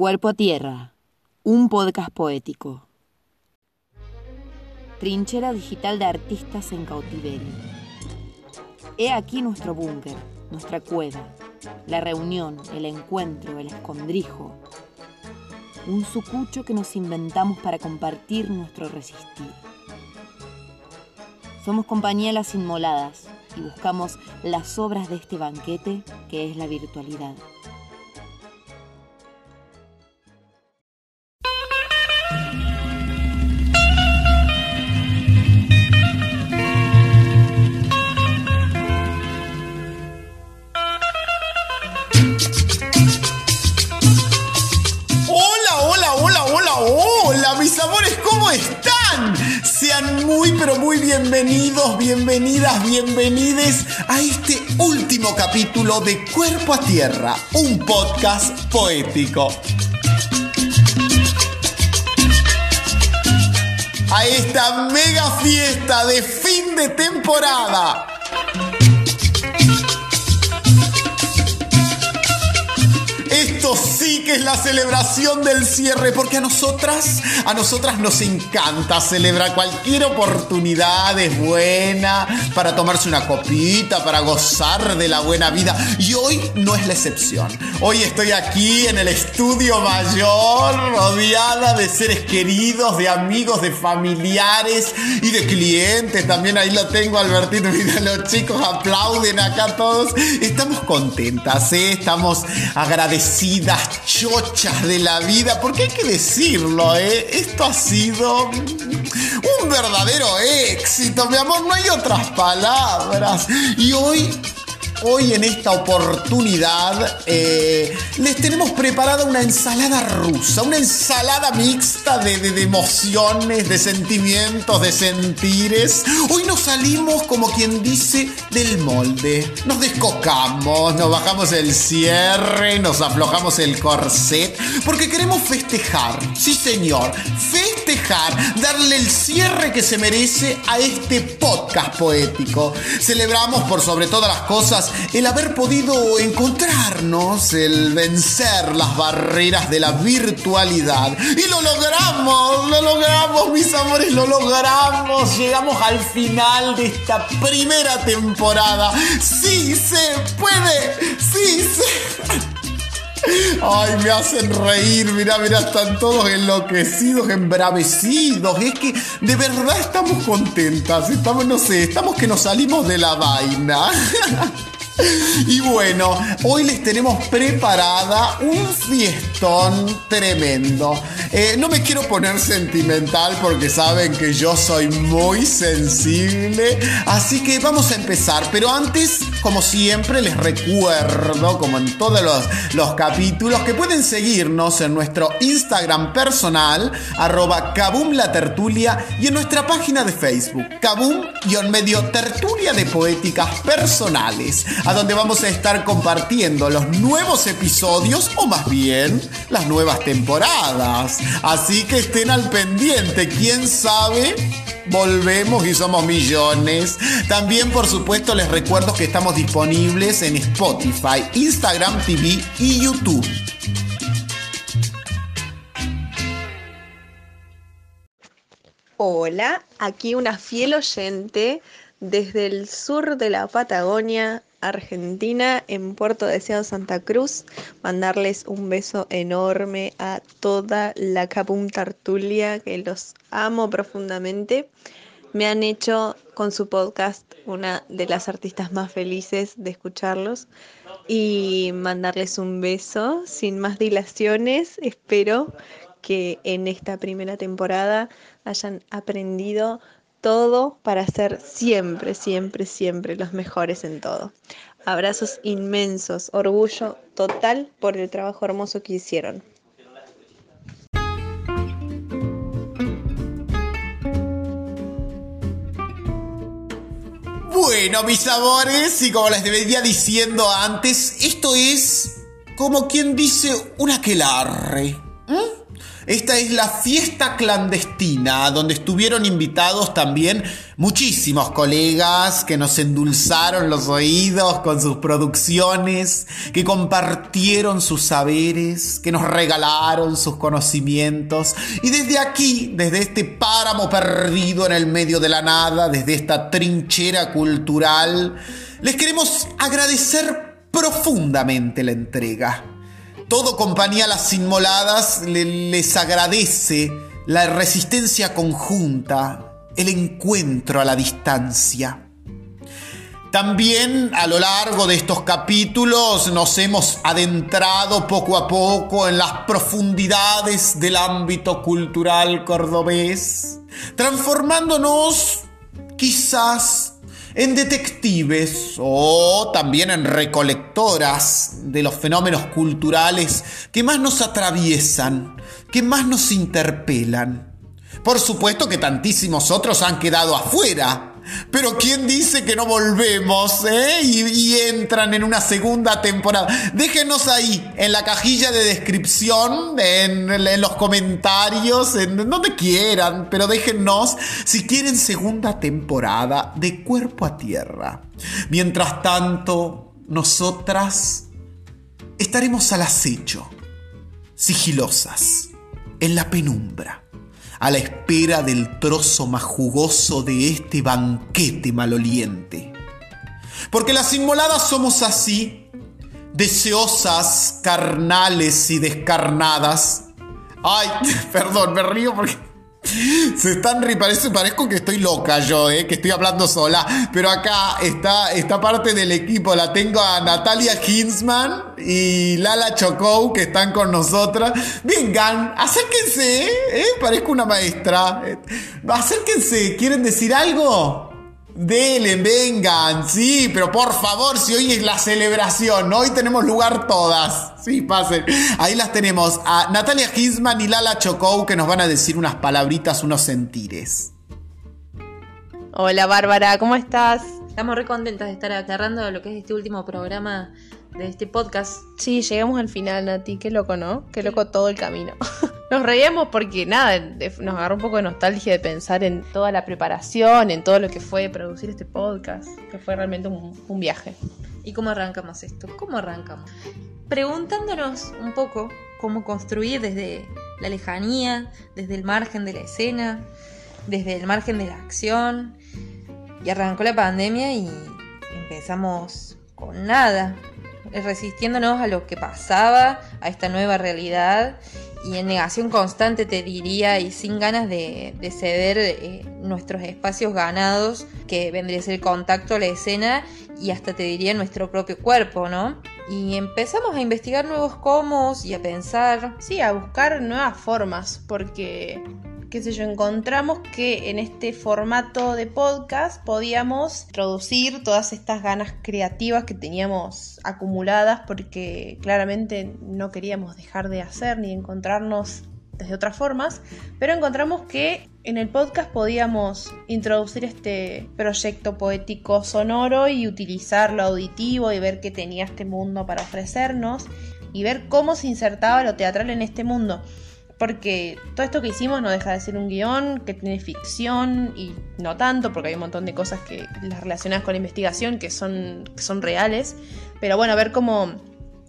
Cuerpo a Tierra, un podcast poético. Trinchera digital de artistas en cautiverio. He aquí nuestro búnker, nuestra cueva, la reunión, el encuentro, el escondrijo. Un sucucho que nos inventamos para compartir nuestro resistir. Somos compañía las inmoladas y buscamos las obras de este banquete que es la virtualidad. Muy, pero muy bienvenidos, bienvenidas, bienvenides a este último capítulo de Cuerpo a Tierra, un podcast poético. A esta mega fiesta de fin de temporada. Es la celebración del cierre, porque a nosotras, a nosotras nos encanta celebrar cualquier oportunidad, es buena para tomarse una copita, para gozar de la buena vida. Y hoy no es la excepción. Hoy estoy aquí en el estudio mayor, rodeada de seres queridos, de amigos, de familiares y de clientes. También ahí lo tengo, Albertito. Mira, los chicos aplauden acá todos. Estamos contentas, ¿eh? estamos agradecidas chochas de la vida, porque hay que decirlo, ¿eh? Esto ha sido un verdadero éxito, mi amor, no hay otras palabras. Y hoy Hoy en esta oportunidad eh, les tenemos preparada una ensalada rusa, una ensalada mixta de, emociones, de sentimientos, de sentires. Hoy nos salimos como quien dice del molde, nos descocamos, nos bajamos el cierre, nos aflojamos el corset, porque queremos festejar, sí señor, festejar, darle el cierre que se merece a este podcast poético. Celebramos por sobre todas las cosas el haber podido encontrarnos, el vencer las barreras de la virtualidad. Y lo logramos, lo logramos, mis amores, lo logramos. Llegamos al final de esta primera temporada. Sí se puede, sí se... Ay, me hacen reír, mira, mira, están todos enloquecidos, embravecidos. Es que de verdad estamos contentas, estamos, no sé, estamos que nos salimos de la vaina. Y bueno, hoy les tenemos preparada un fiestón tremendo. Eh, no me quiero poner sentimental porque saben que yo soy muy sensible. Así que vamos a empezar. Pero antes, como siempre, les recuerdo, como en todos los, los capítulos, que pueden seguirnos en nuestro Instagram personal, arroba Kabum la tertulia, y en nuestra página de Facebook, Kabum-medio tertulia de poéticas personales a donde vamos a estar compartiendo los nuevos episodios o más bien las nuevas temporadas. Así que estén al pendiente, quién sabe. Volvemos y somos millones. También, por supuesto, les recuerdo que estamos disponibles en Spotify, Instagram TV y YouTube. Hola, aquí una fiel oyente desde el sur de la Patagonia, Argentina, en Puerto Deseado Santa Cruz. Mandarles un beso enorme a toda la Capum Tartulia, que los amo profundamente. Me han hecho con su podcast una de las artistas más felices de escucharlos y mandarles un beso sin más dilaciones. Espero que en esta primera temporada hayan aprendido todo para ser siempre, siempre, siempre los mejores en todo. Abrazos inmensos, orgullo total por el trabajo hermoso que hicieron. Bueno, mis amores, y como les venía diciendo antes, esto es como quien dice un aquelarre. Esta es la fiesta clandestina, donde estuvieron invitados también muchísimos colegas que nos endulzaron los oídos con sus producciones, que compartieron sus saberes, que nos regalaron sus conocimientos. Y desde aquí, desde este páramo perdido en el medio de la nada, desde esta trinchera cultural, les queremos agradecer profundamente la entrega todo Compañía Las Inmoladas les agradece la resistencia conjunta, el encuentro a la distancia. También a lo largo de estos capítulos nos hemos adentrado poco a poco en las profundidades del ámbito cultural cordobés, transformándonos quizás en detectives o también en recolectoras de los fenómenos culturales que más nos atraviesan, que más nos interpelan. Por supuesto que tantísimos otros han quedado afuera pero ¿quién dice que no volvemos eh? y, entran en una segunda temporada? Déjenos ahí, en la cajilla de descripción, en, los comentarios, en donde quieran, pero déjenos si quieren segunda temporada de Cuerpo a Tierra. Mientras tanto, nosotras estaremos al acecho, sigilosas, en la penumbra a la espera del trozo más jugoso de este banquete maloliente. Porque las inmoladas somos así, deseosas, carnales y descarnadas. Ay, perdón, me río porque se están parece, parezco que estoy loca yo, eh, que estoy hablando sola. Pero acá está esta parte del equipo. La tengo a Natalia Hinsman y Lala Chocou que están con nosotras. Vengan, acérquense, eh, parezco una maestra. Eh, acérquense, ¿quieren decir algo? Dele, vengan, sí, pero por favor, si hoy es la celebración, hoy tenemos lugar todas. Sí, pasen. Ahí las tenemos a Natalia Gisman y Lala Chocou que nos van a decir unas palabritas, unos sentires. Hola Bárbara, ¿cómo estás? Estamos re contentas de estar agarrando lo que es este último programa de este podcast. Sí, llegamos al final, Nati. Qué loco, ¿no? Qué loco todo el camino. nos reíamos porque, nada, nos agarró un poco de nostalgia de pensar en toda la preparación, en todo lo que fue producir este podcast, que fue realmente un, viaje. ¿Y cómo arrancamos esto? ¿Cómo arrancamos? Preguntándonos un poco cómo construir desde la lejanía, desde el margen de la escena, desde el margen de la acción. Y arrancó la pandemia y empezamos con nada, resistiéndonos a lo que pasaba, a esta nueva realidad y en negación constante te diría y sin ganas de, ceder eh, nuestros espacios ganados que vendría a ser el contacto la escena y hasta te diría nuestro propio cuerpo, ¿no? Y empezamos a investigar nuevos cómo y a pensar. Sí, a buscar nuevas formas, porque qué sé yo, encontramos que en este formato de podcast podíamos introducir todas estas ganas creativas que teníamos acumuladas porque claramente no queríamos dejar de hacer ni encontrarnos desde otras formas, pero encontramos que en el podcast podíamos introducir este proyecto poético sonoro y utilizar lo auditivo y ver qué tenía este mundo para ofrecernos y ver cómo se insertaba lo teatral en este mundo porque todo esto que hicimos no deja de ser un guion que tiene ficción y no tanto, porque hay un montón de cosas que las relacionadas con la investigación que son, son reales. Pero bueno, a ver cómo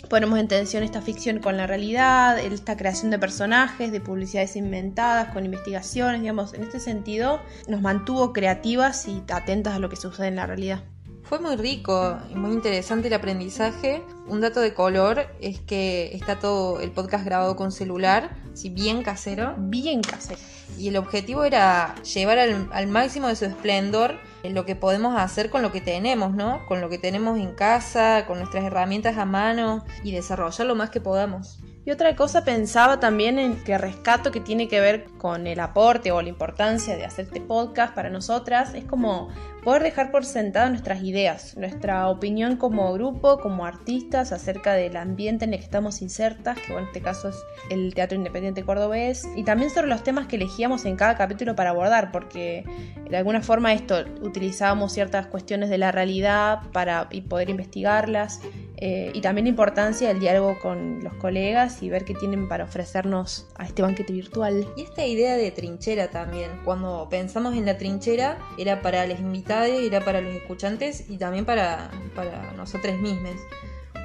ponemos en tensión esta ficción con la realidad, esta creación de personajes, de publicidades inventadas, con investigaciones, digamos, en este sentido nos mantuvo creativas y atentas a lo que sucede en la realidad. Fue muy rico y muy interesante el aprendizaje. Un dato de color es que está todo el podcast grabado con celular, si bien casero. Bien casero. Y el objetivo era llevar al, máximo de su esplendor lo que podemos hacer con lo que tenemos, ¿no? Con lo que tenemos en casa, con nuestras herramientas a mano y desarrollar lo más que podamos. Y otra cosa pensaba también en que rescato que tiene que ver con el aporte o la importancia de hacer este podcast para nosotras es como poder dejar por sentado nuestras ideas, nuestra opinión como grupo, como artistas acerca del ambiente en el que estamos insertas, que en este caso es el Teatro Independiente Cordobés, y también sobre los temas que elegíamos en cada capítulo para abordar, porque de alguna forma esto utilizábamos ciertas cuestiones de la realidad para poder investigarlas eh, y también la importancia del diálogo con los colegas y ver qué tienen para ofrecernos a este banquete virtual. Y esta idea de trinchera también, cuando pensamos en la trinchera, era para los invitados, era para los escuchantes y también para, para nosotros mismos.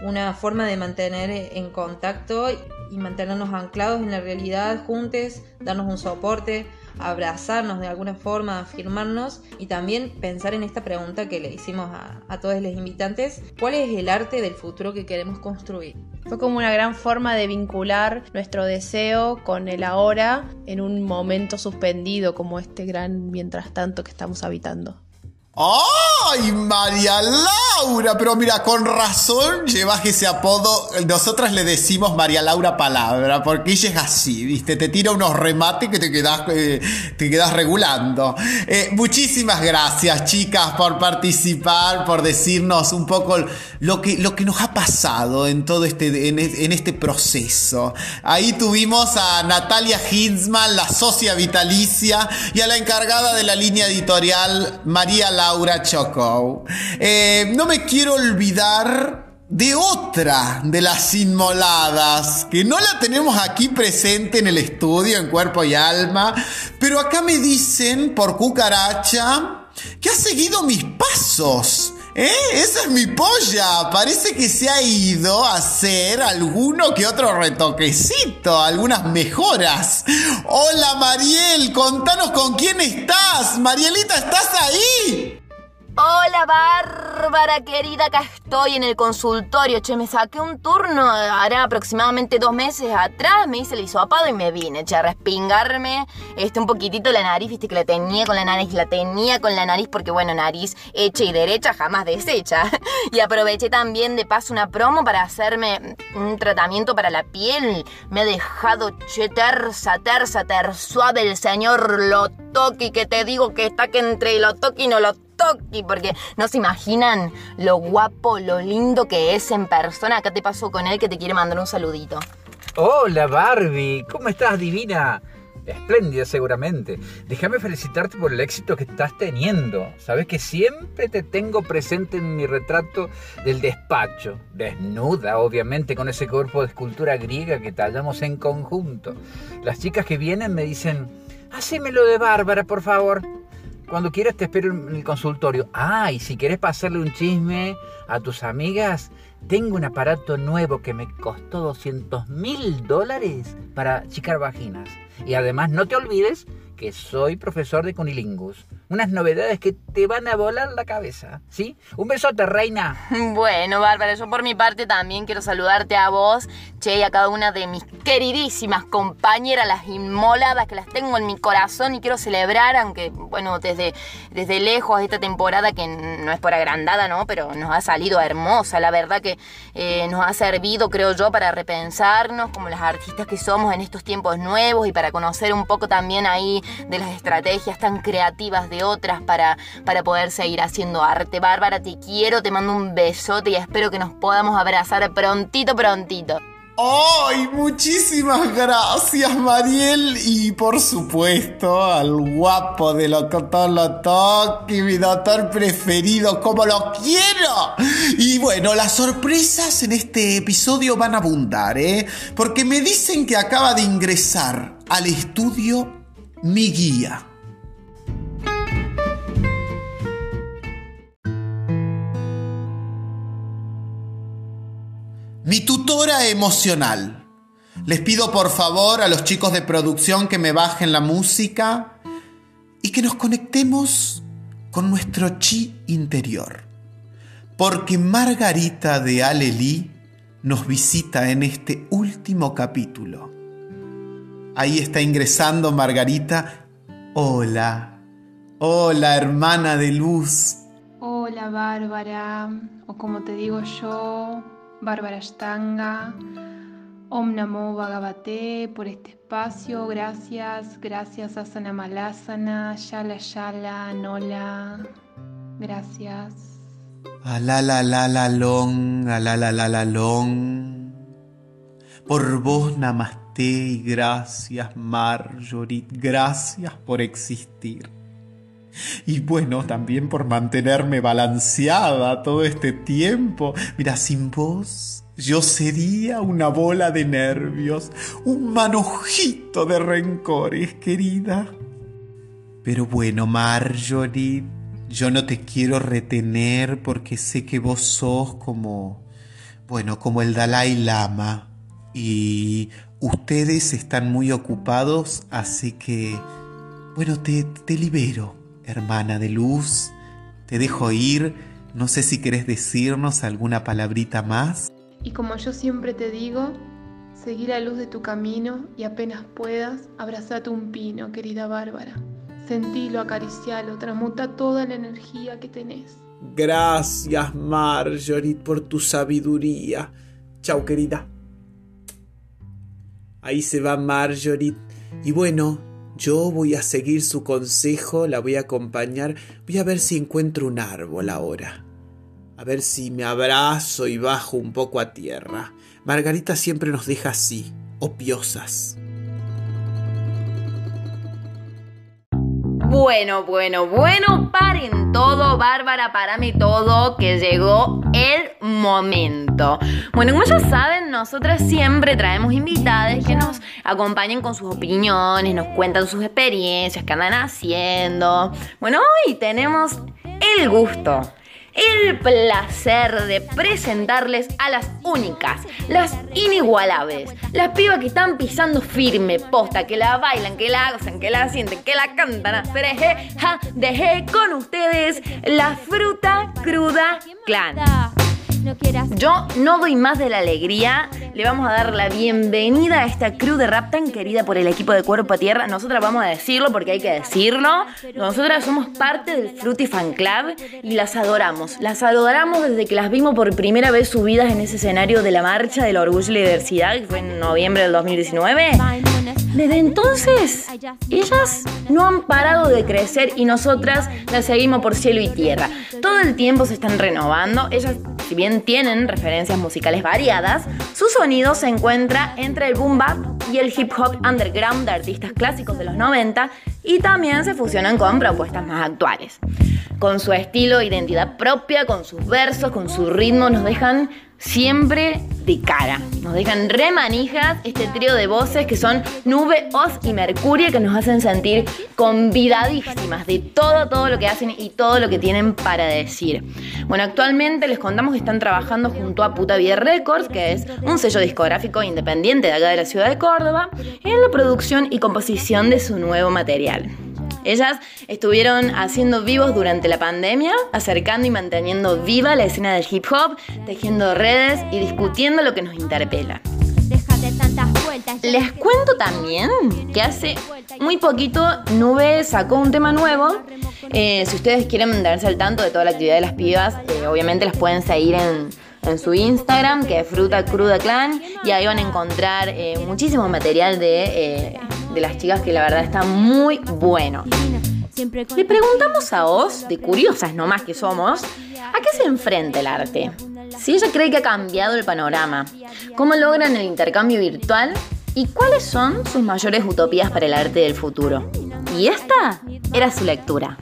Una forma de mantener en contacto y mantenernos anclados en la realidad juntos, darnos un soporte, abrazarnos de alguna forma, afirmarnos y también pensar en esta pregunta que le hicimos a, todos los invitantes, ¿cuál es el arte del futuro que queremos construir? Fue como una gran forma de vincular nuestro deseo con el ahora en un momento suspendido como este gran mientras tanto que estamos habitando. Oh! ¡Ay, María Laura! Pero mira, con razón llevas ese apodo. Nosotras le decimos María Laura Palabra, porque ella es así, ¿viste? Te tira unos remates que te quedas, eh, te quedas regulando. Eh, muchísimas gracias, chicas, por participar, por decirnos un poco lo que, lo que nos ha pasado en todo este, en, este proceso. Ahí tuvimos a Natalia Hinsman, la socia vitalicia, y a la encargada de la línea editorial, María Laura. Laura Eh, no me quiero olvidar de otra de las inmoladas, que no la tenemos aquí presente en el estudio, en cuerpo y alma, pero acá me dicen por cucaracha que ha seguido mis pasos. ¿Eh? Esa es mi polla. Parece que se ha ido a hacer alguno que otro retoquecito, algunas mejoras. Hola Mariel, contanos con quién estás. Marielita, ¿estás ahí? Hola Bárbara querida, acá estoy en el consultorio. Che, me saqué un turno, hará aproximadamente dos meses atrás, me hice el hisopado y me vine, che, a respingarme este, un poquitito la nariz, viste que la tenía con la nariz, la tenía con la nariz porque bueno, nariz hecha y derecha jamás deshecha. Y aproveché también de paso una promo para hacerme un tratamiento para la piel. Me ha dejado, che, tersa, tersa, ter suave el señor Lotoki, que te digo que está que entre Lotoki y no Lotoki Porque no se imaginan lo guapo, lo lindo que es en persona. Acá te paso con él que te quiere mandar un saludito. Hola Barbie, ¿cómo estás divina? Espléndida seguramente. Déjame felicitarte por el éxito que estás teniendo. Sabes que siempre te tengo presente en mi retrato del despacho. Desnuda, obviamente, con ese cuerpo de escultura griega que tallamos en conjunto. Las chicas que vienen me dicen, hacémelo de Bárbara, por favor. Cuando quieras te espero en el consultorio. Ah, y si quieres pasarle un chisme a tus amigas, tengo un aparato nuevo que me costó 200 mil dólares para chicar vaginas. Y además no te olvides que soy profesor de cunilingus. Unas novedades que te van a volar la cabeza, ¿sí? Un besote, reina. Bueno, Bárbara, yo por mi parte también quiero saludarte a vos, che, y a cada una de mis queridísimas compañeras, las inmoladas que las tengo en mi corazón y quiero celebrar, aunque, bueno, desde, desde lejos esta temporada que no es por agrandada, ¿no? Pero nos ha salido hermosa, la verdad que eh, nos ha servido, creo yo, para repensarnos como las artistas que somos en estos tiempos nuevos y para conocer un poco también ahí de las estrategias tan creativas de otras para, para poder seguir haciendo arte. Bárbara, te quiero, te mando un besote y espero que nos podamos abrazar prontito, prontito. ¡Ay! Muchísimas gracias, Mariel. Y por supuesto, al guapo de doctor Lotoki, mi doctor preferido, como lo quiero. Y bueno, las sorpresas en este episodio van a abundar, ¿eh? Porque me dicen que acaba de ingresar al estudio mi guía. Mi tutora emocional. Les pido por favor a los chicos de producción que me bajen la música y que nos conectemos con nuestro chi interior. Porque Margarita de Alelí nos visita en este último capítulo. Ahí está ingresando Margarita. Hola, hola hermana de luz. Hola Bárbara, o como te digo yo, Bárbara Stanga. Om Namo Bhagavate por este espacio. Gracias, gracias Asana Malasana, Shala Shala, Nola. Gracias. Alala la la long, alala la la long. Por vos namaste y gracias Marjorie, gracias por existir. Y bueno, también por mantenerme balanceada todo este tiempo. Mira, sin vos yo sería una bola de nervios, un manojito de rencores, querida. Pero bueno, Marjorie, yo no te quiero retener porque sé que vos sos como, bueno, como el Dalai Lama. Y ustedes están muy ocupados, así que, bueno, te, te libero, hermana de luz. Te dejo ir. No sé si querés decirnos alguna palabrita más. Y como yo siempre te digo, seguí la luz de tu camino y apenas puedas, abrazate un pino, querida Bárbara. Sentilo, acaricialo, transmuta toda la energía que tenés. Gracias, Marjorie, por tu sabiduría. Chao, querida. Ahí se va Marjorie. Y bueno, yo voy a seguir su consejo, la voy a acompañar. Voy a ver si encuentro un árbol ahora a ver si me abrazo y bajo un poco a tierra. Margarita siempre nos deja así, opiosas. Bueno, bueno, bueno, paren todo, Bárbara, parame todo, que llegó el momento. Bueno, como ya saben, nosotras siempre traemos invitadas que nos acompañen con sus opiniones, nos cuentan sus experiencias, qué andan haciendo. Bueno, hoy tenemos el gusto el placer de presentarles a las únicas, las inigualables, las pibas que están pisando firme, posta, que la bailan, que la gozan, que la sienten, que la cantan, astereje, ja, dejé con ustedes la fruta cruda clan. Yo no doy más de la alegría. Le vamos a dar la bienvenida a esta crew de rap tan querida por el equipo de Cuerpo a Tierra. Nosotras vamos a decirlo porque hay que decirlo. Nosotras somos parte del Fruity Fan Club y las adoramos. Las adoramos desde que las vimos por primera vez subidas en ese escenario de la Marcha del Orgullo y la Diversidad, que fue en noviembre del 2019. Desde entonces, ellas no han parado de crecer y nosotras las seguimos por cielo y tierra. Todo el tiempo se están renovando. Ellas, si bien tienen referencias musicales variadas, su sonido se encuentra entre el boom bap y el hip hop underground de artistas clásicos de los 90 y también se fusionan con propuestas más actuales. Con su estilo e identidad propia, con sus versos, con su ritmo, nos dejan siempre de cara. Nos dejan remanijas este trío de voces que son Nube, Oz y Mercurio que nos hacen sentir convidadísimas de todo, todo lo que hacen y todo lo que tienen para decir. Bueno, actualmente les contamos que están trabajando junto a Puta Vida Records, que es un sello discográfico independiente de acá de la ciudad de Córdoba, en la producción y composición de su nuevo material. Ellas estuvieron haciendo vivos durante la pandemia, acercando y manteniendo viva la escena del hip hop, tejiendo redes y discutiendo lo que nos interpela. Les cuento también que hace muy poquito Nube sacó un tema nuevo. Eh, si ustedes quieren mantenerse al tanto de toda la actividad de las pibas, eh, obviamente las pueden seguir en, su Instagram, que es Fruta Cruda Clan, y ahí van a encontrar eh, muchísimo material de de las chicas que la verdad está muy bueno. Le preguntamos a Oz, de curiosas nomás que somos, ¿a qué se enfrenta el arte? Si ella cree que ha cambiado el panorama, ¿cómo logran el intercambio virtual? ¿Y cuáles son sus mayores utopías para el arte del futuro? Y esta era su lectura.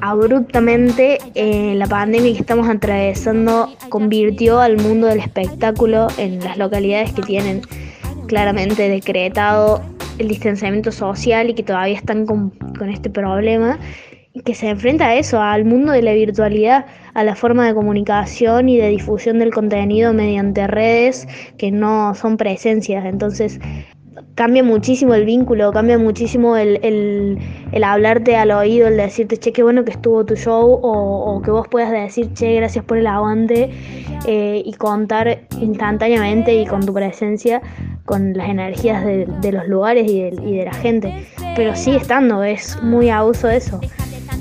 Abruptamente, eh, la pandemia que estamos atravesando convirtió al mundo del espectáculo en las localidades que tienen claramente decretado el distanciamiento social y que todavía están con, con este problema y que se enfrenta a eso, al mundo de la virtualidad, a la forma de comunicación y de difusión del contenido mediante redes que no son presencias. Entonces, cambia muchísimo el vínculo, cambia muchísimo el, el, hablarte al oído, el decirte, che, qué bueno que estuvo tu show, o, que vos puedas decir, che, gracias por el aguante, eh, y contar instantáneamente y con tu presencia con las energías de, de los lugares y de, y de la gente. Pero sigue estando, es muy abuso eso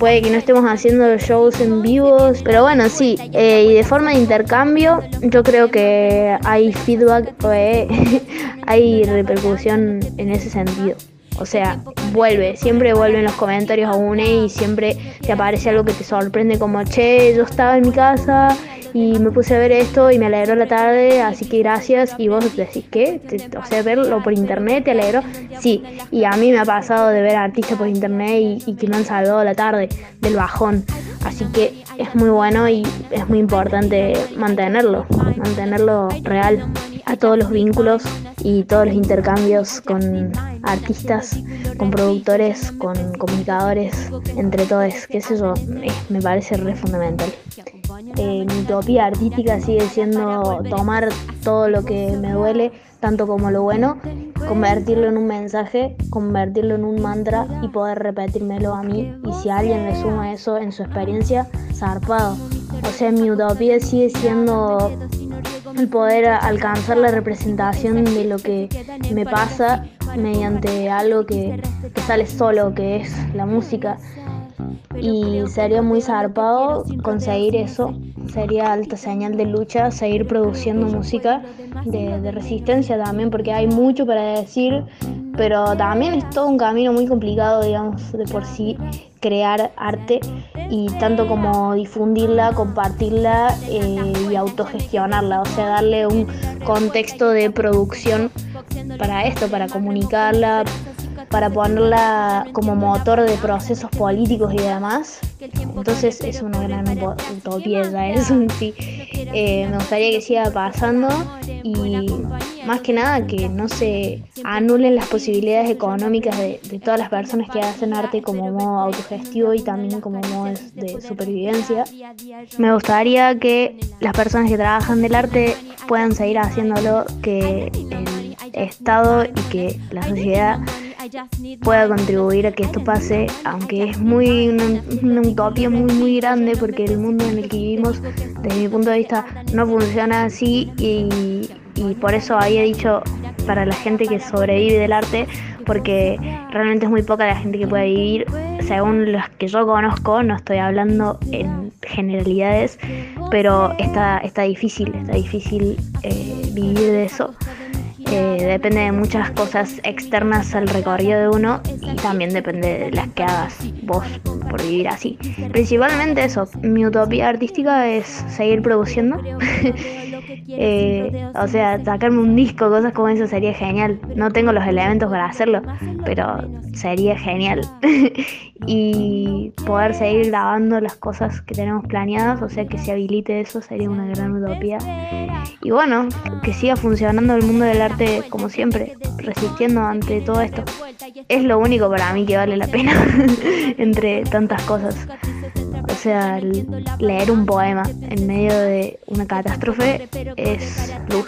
puede que no estemos haciendo shows en vivos, pero bueno, sí, eh, y de forma de intercambio, yo creo que hay feedback, eh, hay repercusión en ese sentido. O sea, vuelve, siempre vuelve en los comentarios a UNE y siempre te aparece algo que te sorprende como, che, yo estaba en mi casa y me puse a ver esto y me alegró la tarde, así que gracias. Y vos decís, ¿qué? O sea, verlo por internet te alegró. Sí, y a mí me ha pasado de ver artistas por internet y, que me han salvado la tarde del bajón. Así que es muy bueno y es muy importante mantenerlo, mantenerlo real a todos los vínculos y todos los intercambios con artistas, con productores, con comunicadores, entre todos, que eso me parece re fundamental. Eh, mi utopía artística sigue siendo tomar todo lo que me duele, tanto como lo bueno, convertirlo en un mensaje, convertirlo en un mantra y poder repetírmelo a mí. Y si alguien le suma eso en su experiencia, zarpado. O sea, mi utopía sigue siendo el poder alcanzar la representación de lo que me pasa mediante algo que, que sale solo, que es la música y sería muy zarpado conseguir eso. Sería alta señal de lucha, seguir produciendo música de, resistencia también, porque hay mucho para decir, pero también es todo un camino muy complicado, digamos, de por sí crear arte y tanto como difundirla, compartirla eh, y autogestionarla, o sea, darle un contexto de producción para esto, para comunicarla, para ponerla como motor de procesos políticos y demás. Entonces es una gran utopía ya eso sí. Eh, me gustaría que siga pasando y más que nada que no se anulen las posibilidades económicas de, de todas las personas que hacen arte como modo autogestivo y también como modo de supervivencia. Me gustaría que las personas que trabajan del arte puedan seguir haciéndolo, que el Estado y que la sociedad pueda contribuir a que esto pase, aunque es muy una, utopía muy muy grande porque el mundo en el que vivimos, desde mi punto de vista, no funciona así y, y por eso había dicho para la gente que sobrevive del arte, porque realmente es muy poca la gente que puede vivir, según los que yo conozco, no estoy hablando en generalidades, pero está, está difícil, está difícil eh, vivir de eso depende de muchas cosas externas al recorrido de uno y también depende de las que hagas vos por vivir así. Principalmente eso, mi utopía artística es seguir produciendo. Eh, o sea, sacarme un disco, cosas como eso sería genial. No tengo los elementos para hacerlo, pero sería genial. y poder seguir grabando las cosas que tenemos planeadas, o sea, que se habilite eso sería una gran utopía. Y bueno, que siga funcionando el mundo del arte como siempre, resistiendo ante todo esto. Es lo único para mí que vale la pena entre tantas cosas. O sea, leer un poema en medio de una catástrofe es luz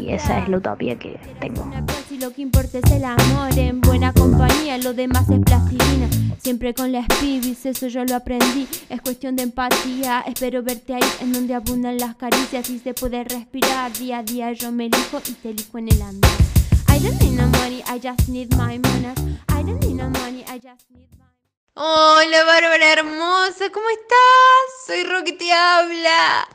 y esa es la utopía que tengo. Si lo que importa es el amor en buena compañía, lo demás es plastilina. Siempre con las pibis, eso yo lo aprendí. Es cuestión de empatía. Espero verte ahí en donde abundan las caricias y se puede respirar. Día a día yo me elijo y te elijo en el andar. I don't need no money, I just need my manners. I don't need no money, I just need my Hola Bárbara hermosa, ¿cómo estás? Soy Rocky te habla.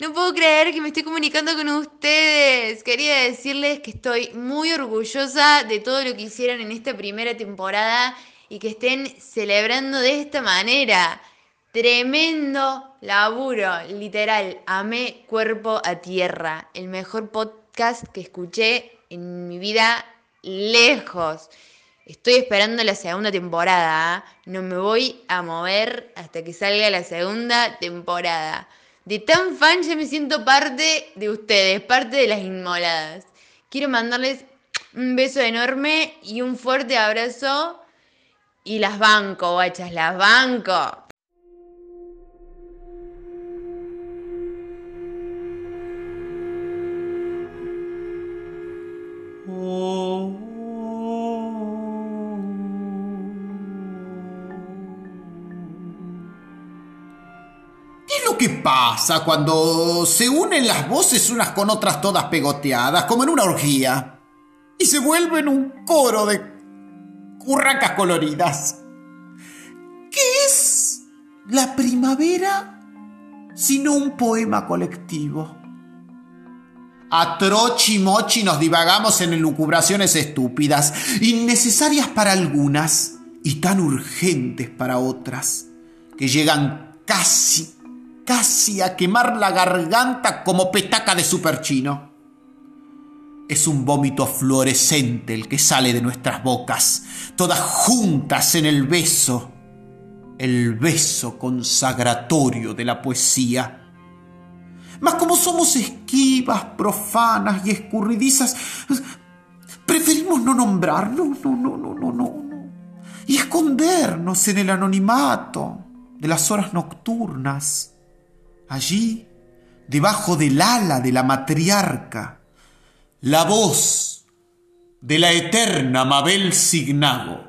No puedo creer que me estoy comunicando con ustedes. Quería decirles que estoy muy orgullosa de todo lo que hicieron en esta primera temporada y que estén celebrando de esta manera. Tremendo laburo, literal. Amé Cuerpo a Tierra, el mejor podcast que escuché en mi vida lejos. Estoy esperando la segunda temporada. ¿ah? No me voy a mover hasta que salga la segunda temporada. De tan fan ya me siento parte de ustedes, parte de las inmoladas. Quiero mandarles un beso enorme y un fuerte abrazo. Y las banco, guachas, las banco. ¿Qué pasa cuando se unen las voces unas con otras todas pegoteadas, como en una orgía? Y se vuelven un coro de curracas coloridas. ¿Qué es la primavera sino un poema colectivo? A trochi mochi nos divagamos en elucubraciones estúpidas, innecesarias para algunas y tan urgentes para otras, que llegan casi, casi a quemar la garganta como petaca de superchino. Es un vómito fluorescente el que sale de nuestras bocas, todas juntas en el beso, el beso consagratorio de la poesía. Mas como somos esquivas, profanas y escurridizas, preferimos no nombrarnos, no, no, no, no, no, no, y escondernos en el anonimato de las horas nocturnas, allí, debajo del ala de la matriarca, la voz de la eterna Mabel Signago,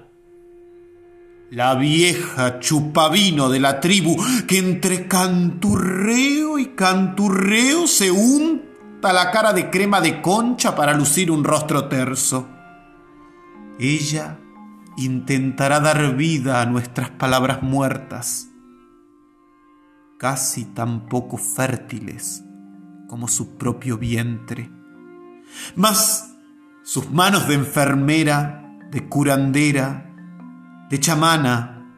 la vieja chupavino de la tribu que entre canturreo y canturreo se unta la cara de crema de concha para lucir un rostro terso. Ella intentará dar vida a nuestras palabras muertas, casi tan poco fértiles como su propio vientre. Mas sus manos de enfermera, de curandera, de chamana,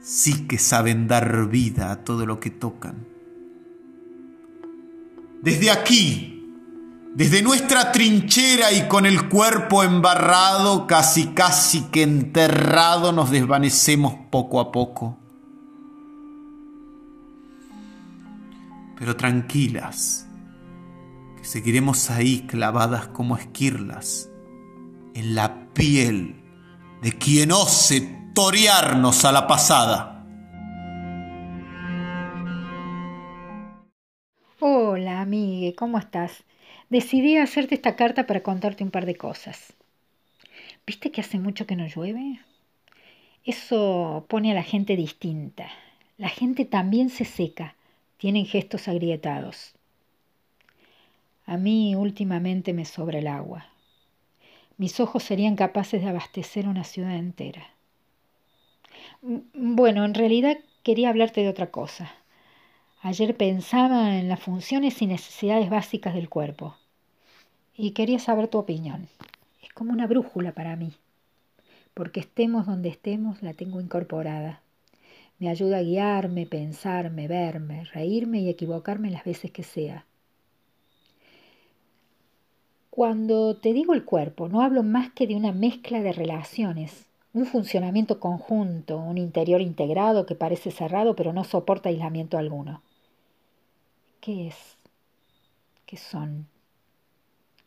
sí que saben dar vida a todo lo que tocan. Desde aquí, desde nuestra trinchera y con el cuerpo embarrado, casi casi que enterrado, nos desvanecemos poco a poco. Pero tranquilas, seguiremos ahí clavadas como esquirlas en la piel de quien ose torearnos a la pasada. Hola, amigue, ¿cómo estás? Decidí hacerte esta carta para contarte un par de cosas. ¿Viste que hace mucho que no llueve? Eso pone a la gente distinta. La gente también se seca, tienen gestos agrietados. A mí últimamente me sobra el agua. Mis ojos serían capaces de abastecer una ciudad entera. Bueno, en realidad quería hablarte de otra cosa. Ayer pensaba en las funciones y necesidades básicas del cuerpo. Y quería saber tu opinión. Es como una brújula para mí. Porque estemos donde estemos, la tengo incorporada. Me ayuda a guiarme, pensarme, verme, reírme y equivocarme las veces que sea. Cuando te digo el cuerpo, no hablo más que de una mezcla de relaciones, un funcionamiento conjunto, un interior integrado que parece cerrado pero no soporta aislamiento alguno. ¿Qué es? ¿Qué son?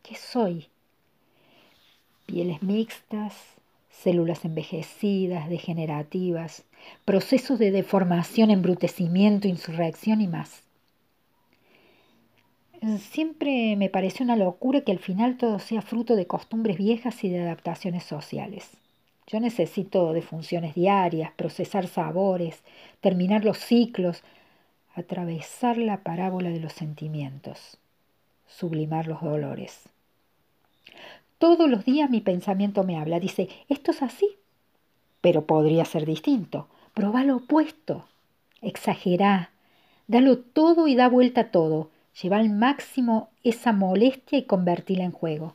¿Qué soy? Pieles mixtas, células envejecidas, degenerativas, procesos de deformación, embrutecimiento, insurrección y más. Siempre me pareció una locura que al final todo sea fruto de costumbres viejas y de adaptaciones sociales. Yo necesito de funciones diarias, procesar sabores, terminar los ciclos, atravesar la parábola de los sentimientos, sublimar los dolores. Todos los días mi pensamiento me habla, dice, esto es así, pero podría ser distinto. Proba lo opuesto, exagerá, dalo todo y da vuelta a todo Lleva al máximo esa molestia y convertirla en juego.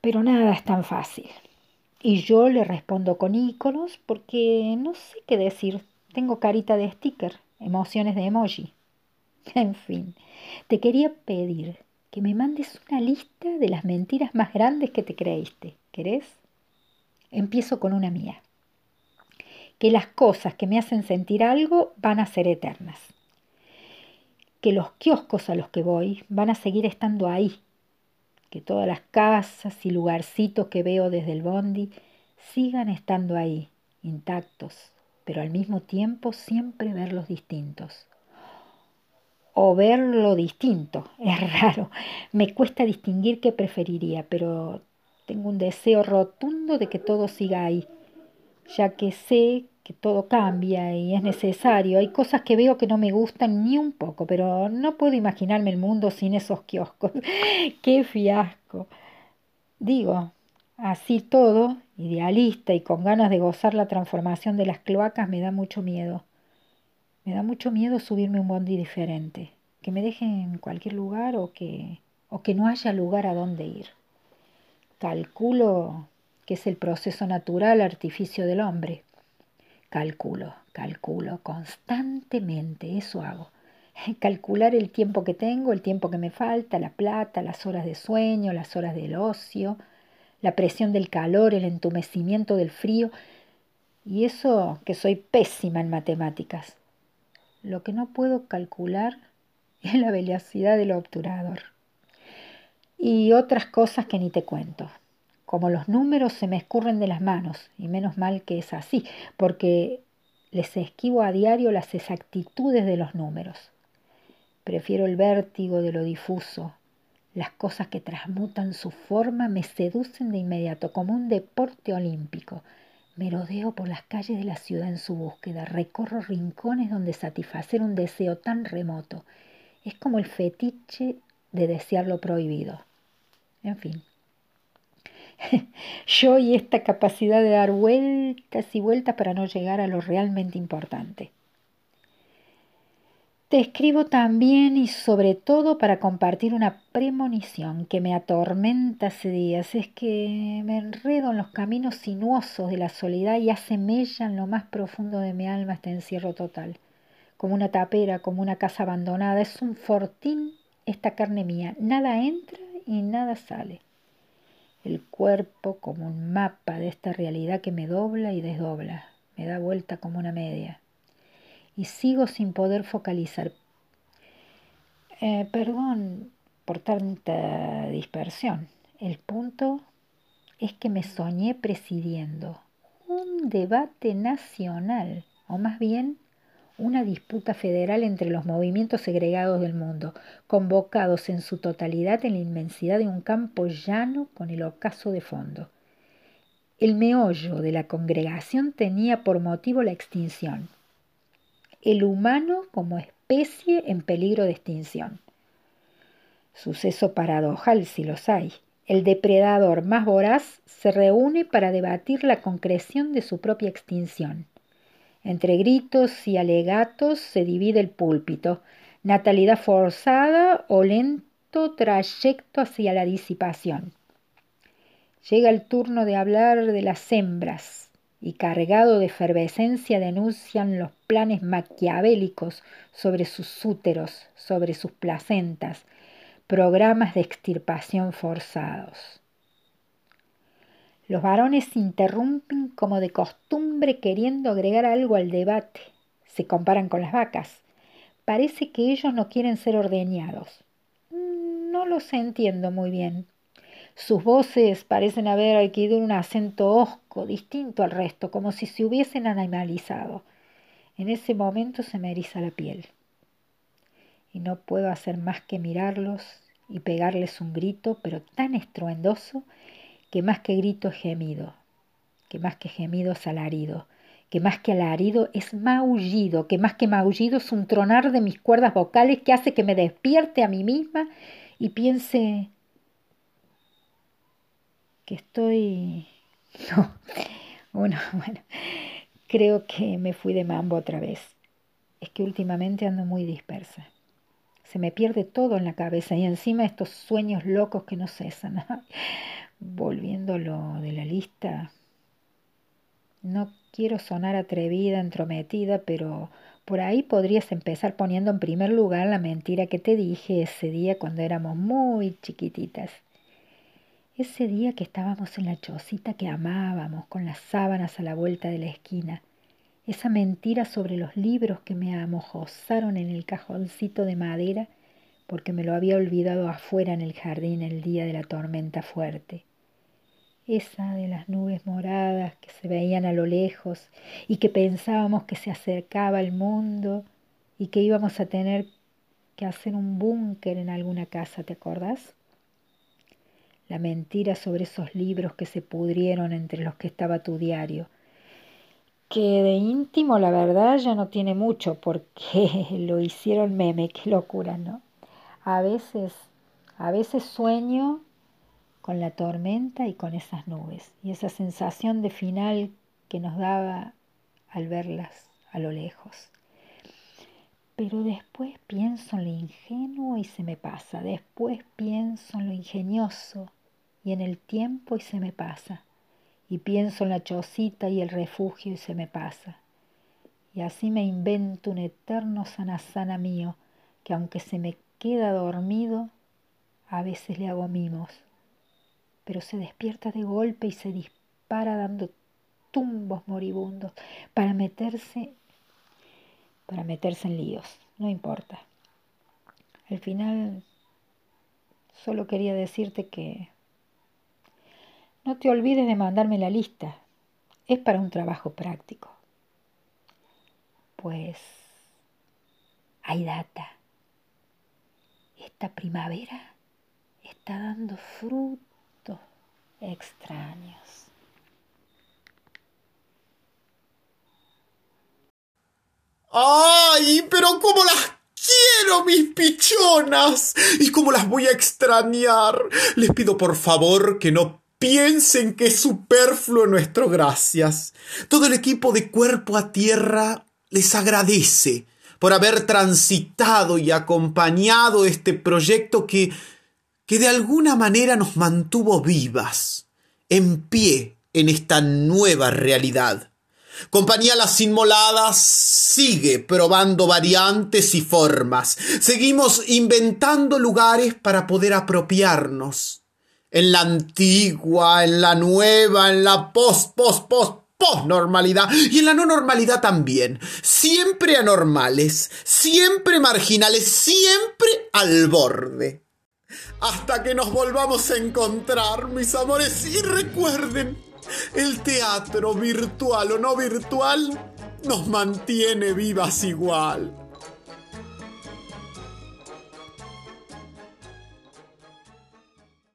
Pero nada es tan fácil. Y yo le respondo con íconos porque no sé qué decir. Tengo carita de sticker, emociones de emoji. En fin, te quería pedir que me mandes una lista de las mentiras más grandes que te creíste. ¿Querés? Empiezo con una mía. Que las cosas que me hacen sentir algo van a ser eternas que los kioscos a los que voy van a seguir estando ahí, que todas las casas y lugarcitos que veo desde el bondi sigan estando ahí, intactos, pero al mismo tiempo siempre verlos distintos. O verlo distinto, es raro, me cuesta distinguir qué preferiría, pero tengo un deseo rotundo de que todo siga ahí, ya que sé que todo cambia y es necesario. Hay cosas que veo que no me gustan ni un poco, pero no puedo imaginarme el mundo sin esos kioscos. ¡Qué fiasco! Digo, así todo, idealista y con ganas de gozar la transformación de las cloacas, me da mucho miedo. Me da mucho miedo subirme un bondi diferente, que me deje en cualquier lugar o que, o que no haya lugar a dónde ir. Calculo que es el proceso natural artificio del hombre. Calculo, calculo constantemente, eso hago. Calcular el tiempo que tengo, el tiempo que me falta, la plata, las horas de sueño, las horas del ocio, la presión del calor, el entumecimiento del frío. Y eso que soy pésima en matemáticas. Lo que no puedo calcular es la velocidad del obturador. Y otras cosas que ni te cuento. Como los números se me escurren de las manos, y menos mal que es así, porque les esquivo a diario las exactitudes de los números. Prefiero el vértigo de lo difuso. Las cosas que transmutan su forma me seducen de inmediato, como un deporte olímpico. Merodeo por las calles de la ciudad en su búsqueda, recorro rincones donde satisfacer un deseo tan remoto. Es como el fetiche de desear lo prohibido. En fin, yo y esta capacidad de dar vueltas y vueltas para no llegar a lo realmente importante. Te escribo también y sobre todo para compartir una premonición que me atormenta hace días. Es que me enredo en los caminos sinuosos de la soledad y hace en lo más profundo de mi alma este encierro total. Como una tapera, como una casa abandonada. Es un fortín esta carne mía. Nada entra y nada sale. El cuerpo como un mapa de esta realidad que me dobla y desdobla. Me da vuelta como una media y sigo sin poder focalizar. Eh, perdón por tanta dispersión. El punto es que me soñé presidiendo un debate nacional, o más bien una disputa federal entre los movimientos segregados del mundo, convocados en su totalidad en la inmensidad de un campo llano con el ocaso de fondo. El meollo de la congregación tenía por motivo la extinción, el humano como especie en peligro de extinción. Suceso paradojal si los hay. El depredador más voraz se reúne para debatir la concreción de su propia extinción. Entre gritos y alegatos se divide el púlpito, natalidad forzada o lento trayecto hacia la disipación. Llega el turno de hablar de las hembras, y cargado de efervescencia denuncian los planes maquiavélicos sobre sus úteros, sobre sus placentas, programas de extirpación forzados. Los varones interrumpen como de costumbre queriendo agregar algo al debate. Se comparan con las vacas. Parece que ellos no quieren ser ordeñados. No los entiendo muy bien. Sus voces parecen haber adquirido un acento distinto al resto, como si se hubiesen animalizado. En ese momento se me eriza la piel. Y no puedo hacer más que mirarlos y pegarles un grito, pero tan estruendoso que más que grito es gemido, que más que gemido es alarido, que más que alarido es maullido, que más que maullido es un tronar de mis cuerdas vocales que hace que me despierte a mí misma y piense que estoy... No, bueno, bueno, creo que me fui de mambo otra vez. Es que últimamente ando muy dispersa. Se me pierde todo en la cabeza y encima estos sueños locos que no cesan. Volviendo lo de la lista, no quiero sonar atrevida, entrometida, pero por ahí podrías empezar poniendo en primer lugar la mentira que te dije ese día cuando éramos muy chiquititas. Ese día que estábamos en la chocita que amábamos, con las sábanas a la vuelta de la esquina. Esa mentira sobre los libros que me amojosaron en el cajoncito de madera porque me lo había olvidado afuera en el jardín el día de la tormenta fuerte. Esa de las nubes moradas que se veían a lo lejos y que pensábamos que se acercaba al mundo y que íbamos a tener que hacer un búnker en alguna casa, ¿te acordás? La mentira sobre esos libros que se pudrieron entre los que estaba tu diario, que de íntimo la verdad ya no tiene mucho porque lo hicieron meme, qué locura, ¿no? A veces, a veces sueño con la tormenta y con esas nubes y esa sensación de final que nos daba al verlas a lo lejos. Pero después pienso en lo ingenuo y se me pasa. Después pienso en lo ingenioso y en el tiempo y se me pasa. Y pienso en la chocita y el refugio y se me pasa. Y así me invento un eterno sanasana mío, que aunque se me queda dormido, a veces le hago mimos. Pero se despierta de golpe y se dispara dando tumbos moribundos para meterse para meterse en líos, no importa. Al final solo quería decirte que no te olvides de mandarme la lista. Es para un trabajo práctico. Pues hay data. Esta primavera está dando frutos extraños. ¡Ay! Pero cómo las quiero, mis pichonas. Y cómo las voy a extrañar. Les pido por favor que no piensen que es superfluo nuestro gracias. Todo el equipo de Cuerpo a Tierra les agradece por haber transitado y acompañado este proyecto que, que de alguna manera nos mantuvo vivas, en pie en esta nueva realidad. Compañía Las Inmoladas sigue probando variantes y formas. Seguimos inventando lugares para poder apropiarnos. En la antigua, en la nueva, en la post, post, post, post normalidad y en la no normalidad también. Siempre anormales, siempre marginales, siempre al borde. Hasta que nos volvamos a encontrar, mis amores, y recuerden, el teatro, virtual o no virtual, nos mantiene vivas igual.